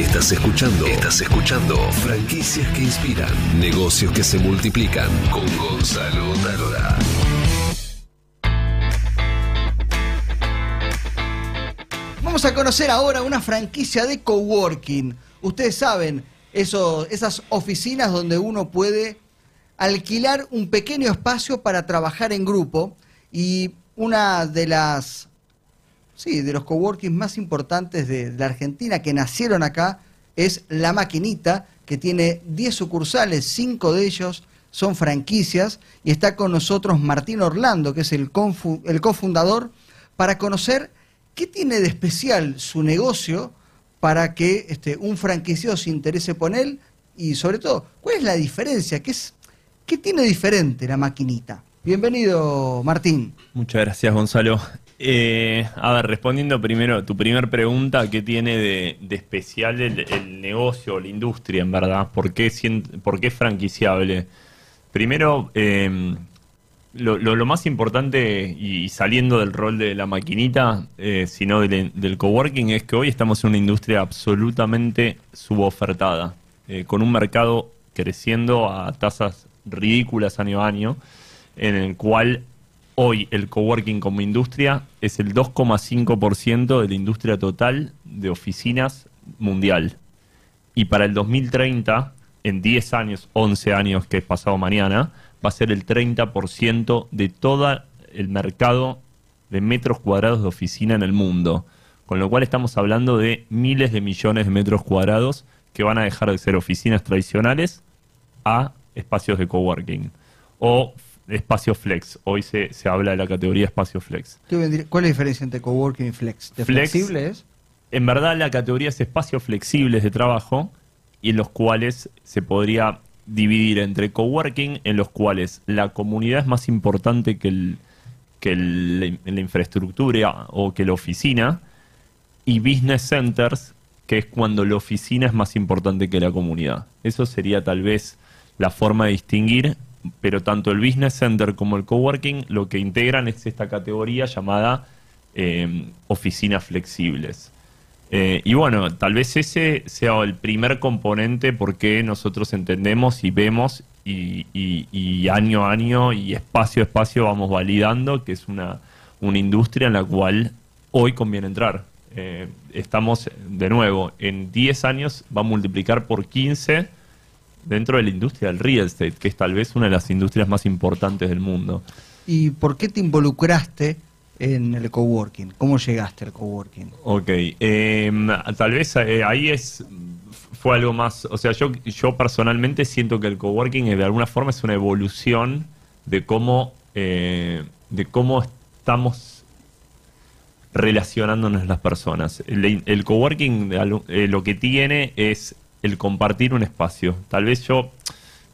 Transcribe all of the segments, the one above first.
Estás escuchando. Estás escuchando. Franquicias que inspiran. Negocios que se multiplican. Con Gonzalo Talora. Vamos a conocer ahora una franquicia de coworking. Ustedes saben, esas oficinas donde uno puede alquilar un pequeño espacio para trabajar en grupo y una de las sí, de los coworking más importantes de, la Argentina que nacieron acá es La Maquinita, que tiene 10 sucursales, 5 de ellos son franquicias y está con nosotros Martín Orlando, que es el, el cofundador, para conocer qué tiene de especial su negocio para que este, un franquiciado se interese por él y sobre todo, ¿cuál es la diferencia? ¿Qué, es, qué tiene diferente la maquinita? Bienvenido, Martín. Muchas gracias, Gonzalo. Eh, a ver, respondiendo primero tu primera pregunta, ¿qué tiene de, especial el, negocio o la industria, en verdad? ¿Por qué, por qué es franquiciable? Primero, em, lo, más importante, y saliendo del rol de la maquinita, eh, sino del, coworking, es que hoy estamos en una industria absolutamente subofertada, eh, con un mercado creciendo a tasas ridículas año a año, en el cual hoy el coworking como industria es el 2,5% de la industria total de oficinas mundial. Y para el 2030, en 10 años, 11 años que es pasado mañana, va a ser el 30% de todo el mercado de metros cuadrados de oficina en el mundo. Con lo cual estamos hablando de miles de millones de metros cuadrados que van a dejar de ser oficinas tradicionales a espacios de coworking. O espacio flex. Hoy se, habla de la categoría espacio flex. ¿Cuál es la diferencia entre coworking y flex? ¿De flexible es? En verdad la categoría es espacios flexibles de trabajo y en los cuales se podría dividir entre coworking, en los cuales la comunidad es más importante que, el, que la infraestructura o que la oficina, y business centers, que es cuando la oficina es más importante que la comunidad. Eso sería tal vez la forma de distinguir, pero tanto el business center como el coworking lo que integran es esta categoría llamada eh, oficinas flexibles. Eh, y bueno, tal vez ese sea el primer componente porque nosotros entendemos y vemos y, año a año y espacio a espacio vamos validando que es una, una industria en la cual hoy conviene entrar. Eh, estamos, de nuevo, en 10 años va a multiplicar por 15 dentro de la industria del real estate, que es tal vez una de las industrias más importantes del mundo. ¿Y por qué te involucraste en el coworking? ¿Cómo llegaste al coworking? Ok, em, tal vez eh, ahí es fue algo más, o sea, yo, yo personalmente siento que el coworking de alguna forma es una evolución de cómo, eh, de cómo estamos relacionándonos las personas. El, coworking eh, lo que tiene es el compartir un espacio. Tal vez yo,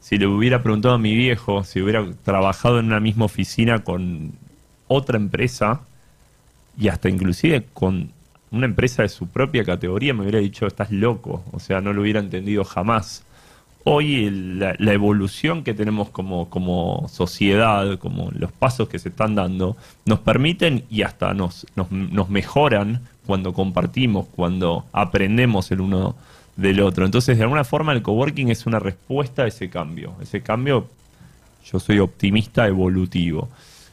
si le hubiera preguntado a mi viejo, si hubiera trabajado en una misma oficina con otra empresa y hasta inclusive con una empresa de su propia categoría me hubiera dicho estás loco, o sea, no lo hubiera entendido jamás. Hoy la, evolución que tenemos como, como sociedad, como los pasos que se están dando, nos permiten y hasta nos, nos, nos mejoran cuando compartimos, cuando aprendemos el uno del otro. Entonces, de alguna forma, el coworking es una respuesta a ese cambio. Ese cambio, yo soy optimista evolutivo.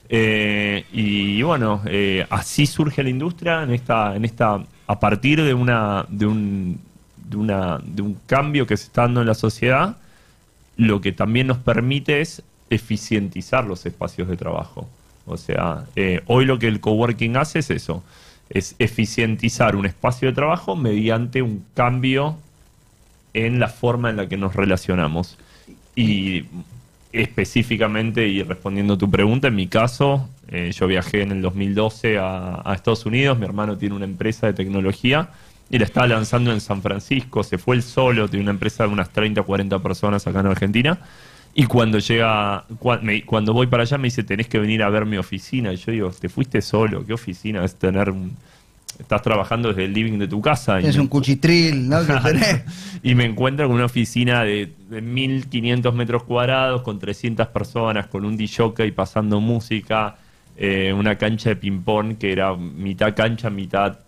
Eh, y, bueno, eh, así surge la industria en esta, en esta, a partir de una, de un, de una, de un cambio que se está dando en la sociedad, lo que también nos permite es eficientizar los espacios de trabajo. O sea, eh, hoy lo que el coworking hace es eso, es eficientizar un espacio de trabajo mediante un cambio en la forma en la que nos relacionamos. Y específicamente, y respondiendo a tu pregunta, en mi caso, eh, yo viajé en el 2012 a, Estados Unidos, mi hermano tiene una empresa de tecnología y la estaba lanzando en San Francisco, se fue él solo, tiene una empresa de unas 30 o 40 personas acá en Argentina. Y cuando llega, cuando voy para allá me dice, tenés que venir a ver mi oficina. Y yo digo, te fuiste solo, ¿qué oficina es tener un, estás trabajando desde el living de tu casa. Es un cuchitril, ¿no? y me encuentro con una oficina de, 1500 metros cuadrados, con 300 personas, con un DJ pasando música, eh, una cancha de ping-pong que era mitad cancha, mitad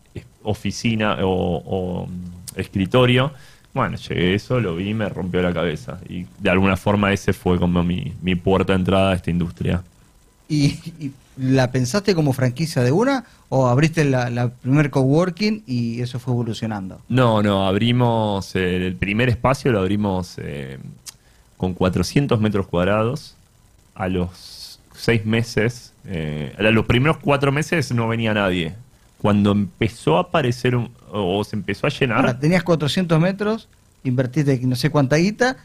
oficina o, escritorio. Bueno, llegué a eso, lo vi y me rompió la cabeza. Y de alguna forma ese fue como mi, mi puerta de entrada a esta industria. ¿Y, y la pensaste como franquicia de una o abriste la, la primer coworking y eso fue evolucionando? No, no, abrimos eh, el primer espacio, lo abrimos eh, con 400 metros cuadrados. A los seis meses, eh, a los primeros cuatro meses no venía nadie. Cuando empezó a aparecer un- o se empezó a llenar Ahora, tenías 400 metros, invertiste no sé cuánta guita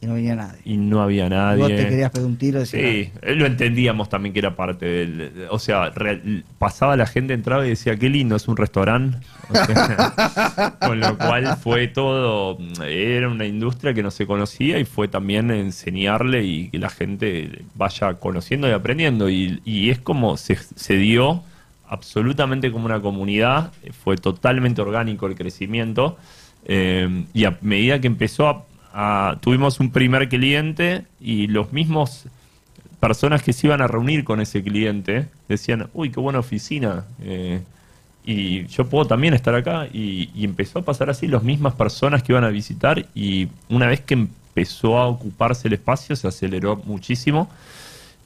y no venía nadie. y no había nadie. Vos te querías pegar un tiro y Sí, eh, lo entendíamos también que era parte del... O sea, real- pasaba la gente, entraba y decía, qué lindo, es un restaurante. O sea, con lo cual fue todo... Era una industria que no se conocía y fue también enseñarle y que la gente vaya conociendo y aprendiendo. Y, y es como se, se dio absolutamente como una comunidad, fue totalmente orgánico el crecimiento. eh, y a medida que empezó a, a- Tuvimos un primer cliente y los mismos personas que se iban a reunir con ese cliente decían, uy, qué buena oficina. eh, y yo puedo también estar acá. Y, y empezó a pasar así las mismas personas que iban a visitar. Y una vez que empezó a ocuparse el espacio, se aceleró muchísimo.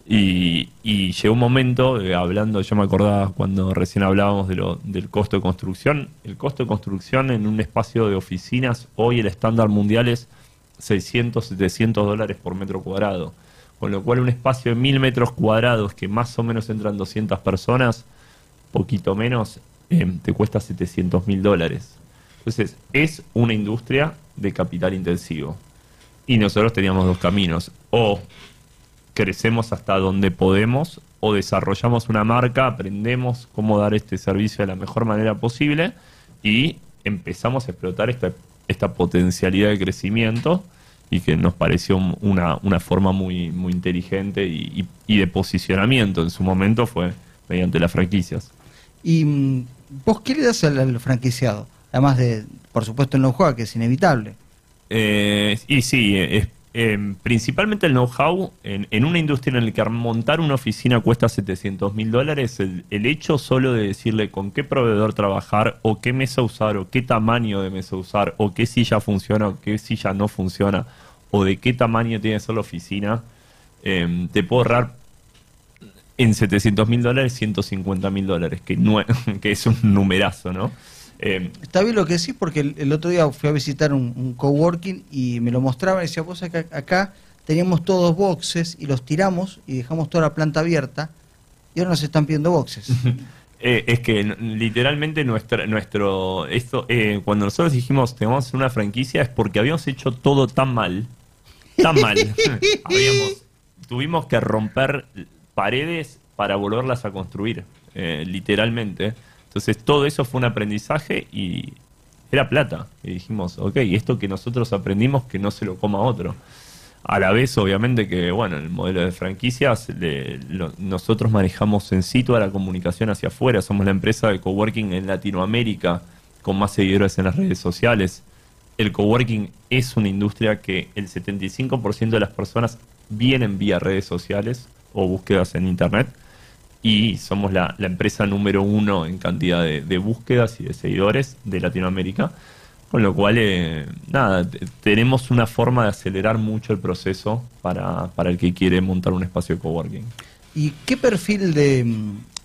Y, y llegó un momento, eh, hablando, yo me acordaba cuando recién hablábamos de lo, del costo de construcción, el costo de construcción en un espacio de oficinas, hoy el estándar mundial es 600, 700 dólares por metro cuadrado. Con lo cual un espacio de 1000 metros cuadrados, que más o menos entran 200 personas, poquito menos, eh, te cuesta 700 mil dólares. Entonces, es una industria de capital intensivo. Y nosotros teníamos dos caminos. O crecemos hasta donde podemos o desarrollamos una marca, aprendemos cómo dar este servicio de la mejor manera posible y empezamos a explotar esta, esta potencialidad de crecimiento y que nos pareció un- una, una forma muy, muy inteligente y, y- y de posicionamiento en su momento fue mediante las franquicias. ¿Y mm, vos qué le das al, al franquiciado? Además de, por supuesto, el know-how, que es inevitable. Eh, y sí, es- em, principalmente el know-how en, una industria en la que montar una oficina cuesta 700 mil dólares, el, el hecho solo de decirle con qué proveedor trabajar o qué mesa usar o qué tamaño de mesa usar o qué silla funciona o qué silla no funciona o de qué tamaño tiene que ser la oficina, em, te puedo ahorrar en 700 mil dólares 150 mil dólares, que es un numerazo, ¿no? Em, Está bien lo que decís porque el, el otro día fui a visitar un, un coworking y me lo mostraba y decía, vos acá, acá teníamos todos boxes y los tiramos y dejamos toda la planta abierta y ahora nos están pidiendo boxes. Eh, es que literalmente nuestra, nuestro esto eh, cuando nosotros dijimos tenemos que hacer una franquicia es porque habíamos hecho todo tan mal, tan mal. habíamos, tuvimos que romper paredes para volverlas a construir, eh, literalmente. Entonces todo eso fue un aprendizaje y era plata. Y dijimos, ok, esto que nosotros aprendimos que no se lo coma otro. A la vez, obviamente, que bueno, el modelo de franquicias, le- lo- nosotros manejamos en sí toda la comunicación hacia afuera. Somos la empresa de coworking en Latinoamérica con más seguidores en las redes sociales. El coworking es una industria que el 75% de las personas vienen vía redes sociales o búsquedas en internet y somos la, la empresa número uno en cantidad de, de búsquedas y de seguidores de Latinoamérica. Con lo cual, eh, nada, te- tenemos una forma de acelerar mucho el proceso para, para el que quiere montar un espacio de coworking. ¿Y qué perfil de,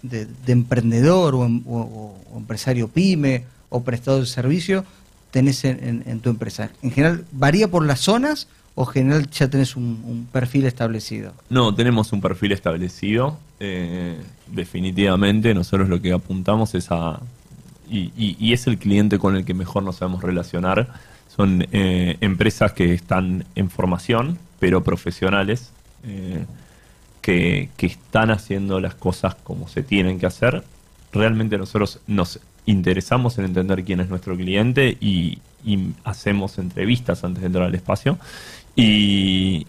de- de emprendedor o, em- o- o empresario pyme o prestador de servicio tenés en, en- en tu empresa? ¿En general varía por las zonas o en general ya tenés un, perfil establecido? No, tenemos un perfil establecido. eh, definitivamente, nosotros lo que apuntamos es a. Y es el cliente con el que mejor nos sabemos relacionar. Son eh, empresas que están en formación, pero profesionales, eh, que, que están haciendo las cosas como se tienen que hacer. Realmente nosotros nos interesamos en entender quién es nuestro cliente y, y hacemos entrevistas antes de entrar al espacio. Y,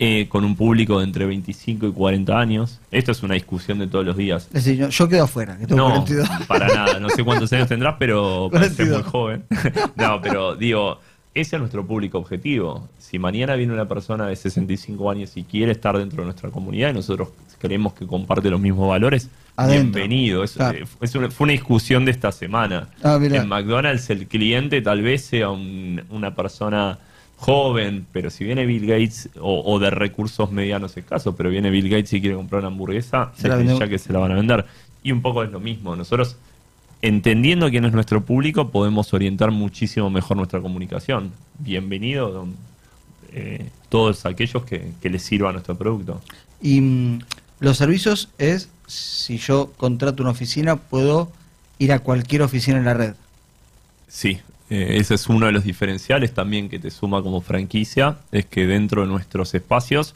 eh, con un público de entre 25 y 40 años. Esto es una discusión de todos los días. Es decir, yo, yo quedo afuera, que tengo No, 42. para nada. No sé cuántos años tendrás, pero parece muy 42. joven. no, pero digo, ese es nuestro público objetivo. Si mañana viene una persona de 65 años y quiere estar dentro de nuestra comunidad y nosotros creemos que comparte los mismos valores, Adentro. bienvenido. Es- Claro. eh, es una- fue una discusión de esta semana. Ah, en McDonald's el cliente tal vez sea un- una persona joven, pero si viene Bill Gates o, o de recursos medianos escasos, pero viene Bill Gates y quiere comprar una hamburguesa, Se ya que se la van a vender. Y un poco es lo mismo. Nosotros, entendiendo quién es nuestro público, podemos orientar muchísimo mejor nuestra comunicación. Bienvenido don- eh, todos aquellos que, que les sirva nuestro producto. Y mm, los servicios es, si yo contrato una oficina, puedo ir a cualquier oficina en la red. Sí, eh, ese es uno de los diferenciales también que te suma como franquicia, es que dentro de nuestros espacios,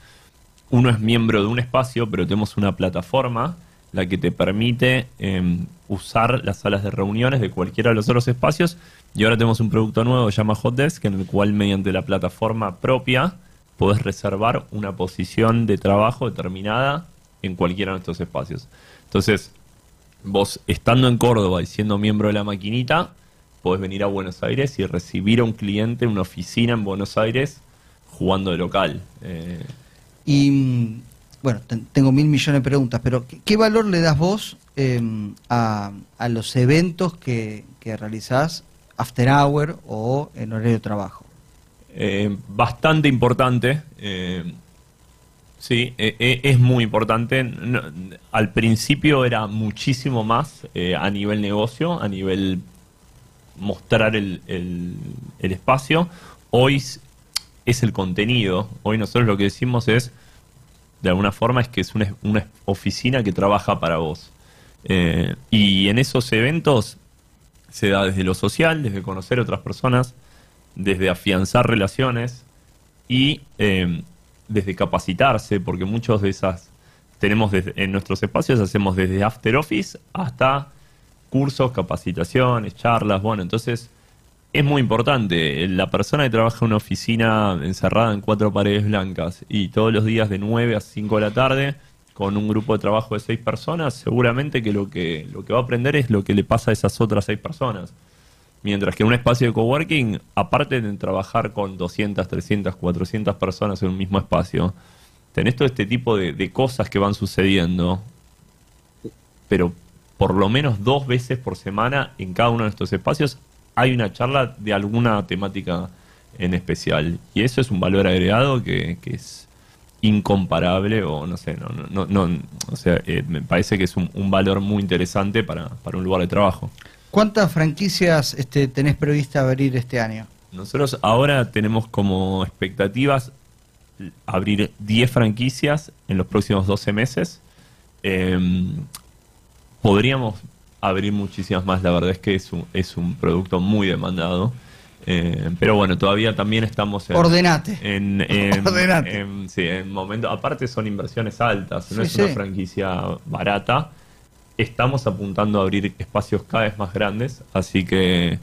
uno es miembro de un espacio, pero tenemos una plataforma la que te permite eh, usar las salas de reuniones de cualquiera de los otros espacios. Y ahora tenemos un producto nuevo que se llama Hotdesk, en el cual mediante la plataforma propia podés reservar una posición de trabajo determinada en cualquiera de nuestros espacios. Entonces, vos estando en Córdoba y siendo miembro de la maquinita, podés venir a Buenos Aires y recibir a un cliente en una oficina en Buenos Aires jugando de local. Eh, Y bueno, ten- tengo mil millones de preguntas, pero ¿qué, valor le das vos eh, a, a los eventos que, que realizás after hour o en horario de trabajo? eh, bastante importante. eh, sí, eh, eh, es muy importante. Al principio era muchísimo más eh, a nivel negocio, a nivel mostrar el, el- espacio. Hoy es el contenido. Hoy nosotros lo que decimos es, de alguna forma, es que es una, oficina que trabaja para vos. Eh, y en esos eventos se da desde lo social, desde conocer otras personas, desde afianzar relaciones y eh, desde capacitarse, porque muchos de esas tenemos desde- en nuestros espacios, hacemos desde after office hasta cursos, capacitaciones, charlas, bueno, entonces es muy importante. La persona que trabaja en una oficina encerrada en cuatro paredes blancas y todos los días de 9 a 5 de la tarde con un grupo de trabajo de seis personas, seguramente que lo que, lo que va a aprender es lo que le pasa a esas otras seis personas. Mientras que en un espacio de coworking, aparte de trabajar con 200, 300, 400 personas en un mismo espacio, tenés todo este tipo de, de cosas que van sucediendo, pero por lo menos dos veces por semana en cada uno de estos espacios hay una charla de alguna temática en especial. Y eso es un valor agregado que, que es incomparable o no sé, no, no, no, no, o sea, eh, me parece que es un, un valor muy interesante para, para un lugar de trabajo. ¿Cuántas franquicias este, tenés prevista abrir este año? Nosotros ahora tenemos como expectativas abrir 10 franquicias en los próximos 12 meses. Eh, podríamos abrir muchísimas más, la verdad es que es un, es un producto muy demandado. Eh, pero bueno, todavía también estamos en, Ordenate. en, en- Ordenate. en- sí, en momento, aparte son inversiones altas, no Sí, es una franquicia barata. Estamos apuntando a abrir espacios cada vez más grandes, así que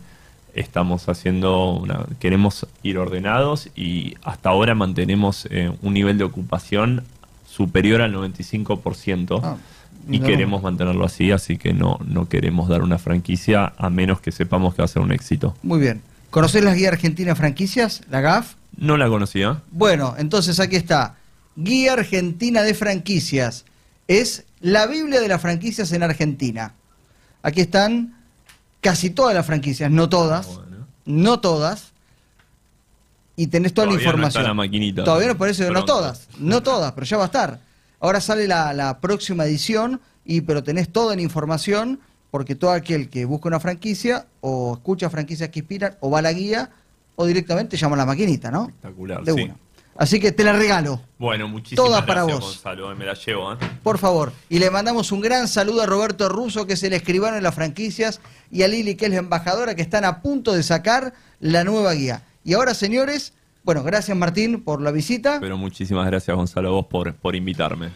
estamos haciendo una, queremos ir ordenados y hasta ahora mantenemos eh, un nivel de ocupación superior al 95% Ah, y no. queremos mantenerlo así, así que no, no queremos dar una franquicia a menos que sepamos que va a ser un éxito. Muy bien. ¿Conocés la Guía Argentina de Franquicias, la GAF? No la conocía. Bueno, entonces aquí está. Guía Argentina de Franquicias. Es la Biblia de las franquicias en Argentina. Aquí están casi todas las franquicias, no todas, Bueno. no todas. Y tenés toda Todavía la no información. está la maquinita. Todavía no parece, no Pronto. todas, no todas, pero ya va a estar. Ahora sale la, la próxima edición, y pero tenés toda la información, porque todo aquel que busca una franquicia, o escucha franquicias que inspiran, o va a la guía, o directamente llama a la maquinita, ¿no? Espectacular, De sí. una. Así que te la regalo, Bueno, muchísimas Toda para gracias, vos. Gonzalo. eh, Me la llevo, ¿eh? por favor. Y le mandamos un gran saludo a Roberto Russo, que es el escribano de las franquicias, y a Lili, que es la embajadora, que están a punto de sacar la nueva guía. Y ahora, señores, bueno, gracias Martín por la visita. Pero muchísimas gracias, Gonzalo, vos por, por invitarme.